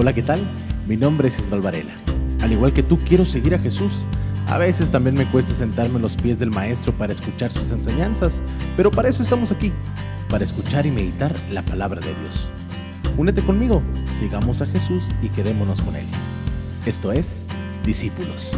Hola, ¿qué tal? Mi nombre es Isbal Varela. Al igual que tú, quiero seguir a Jesús. A veces también me cuesta sentarme en los pies del Maestro para escuchar sus enseñanzas, pero para eso estamos aquí, para escuchar y meditar la palabra de Dios. Únete conmigo, sigamos a Jesús y quedémonos con Él. Esto es Discípulos.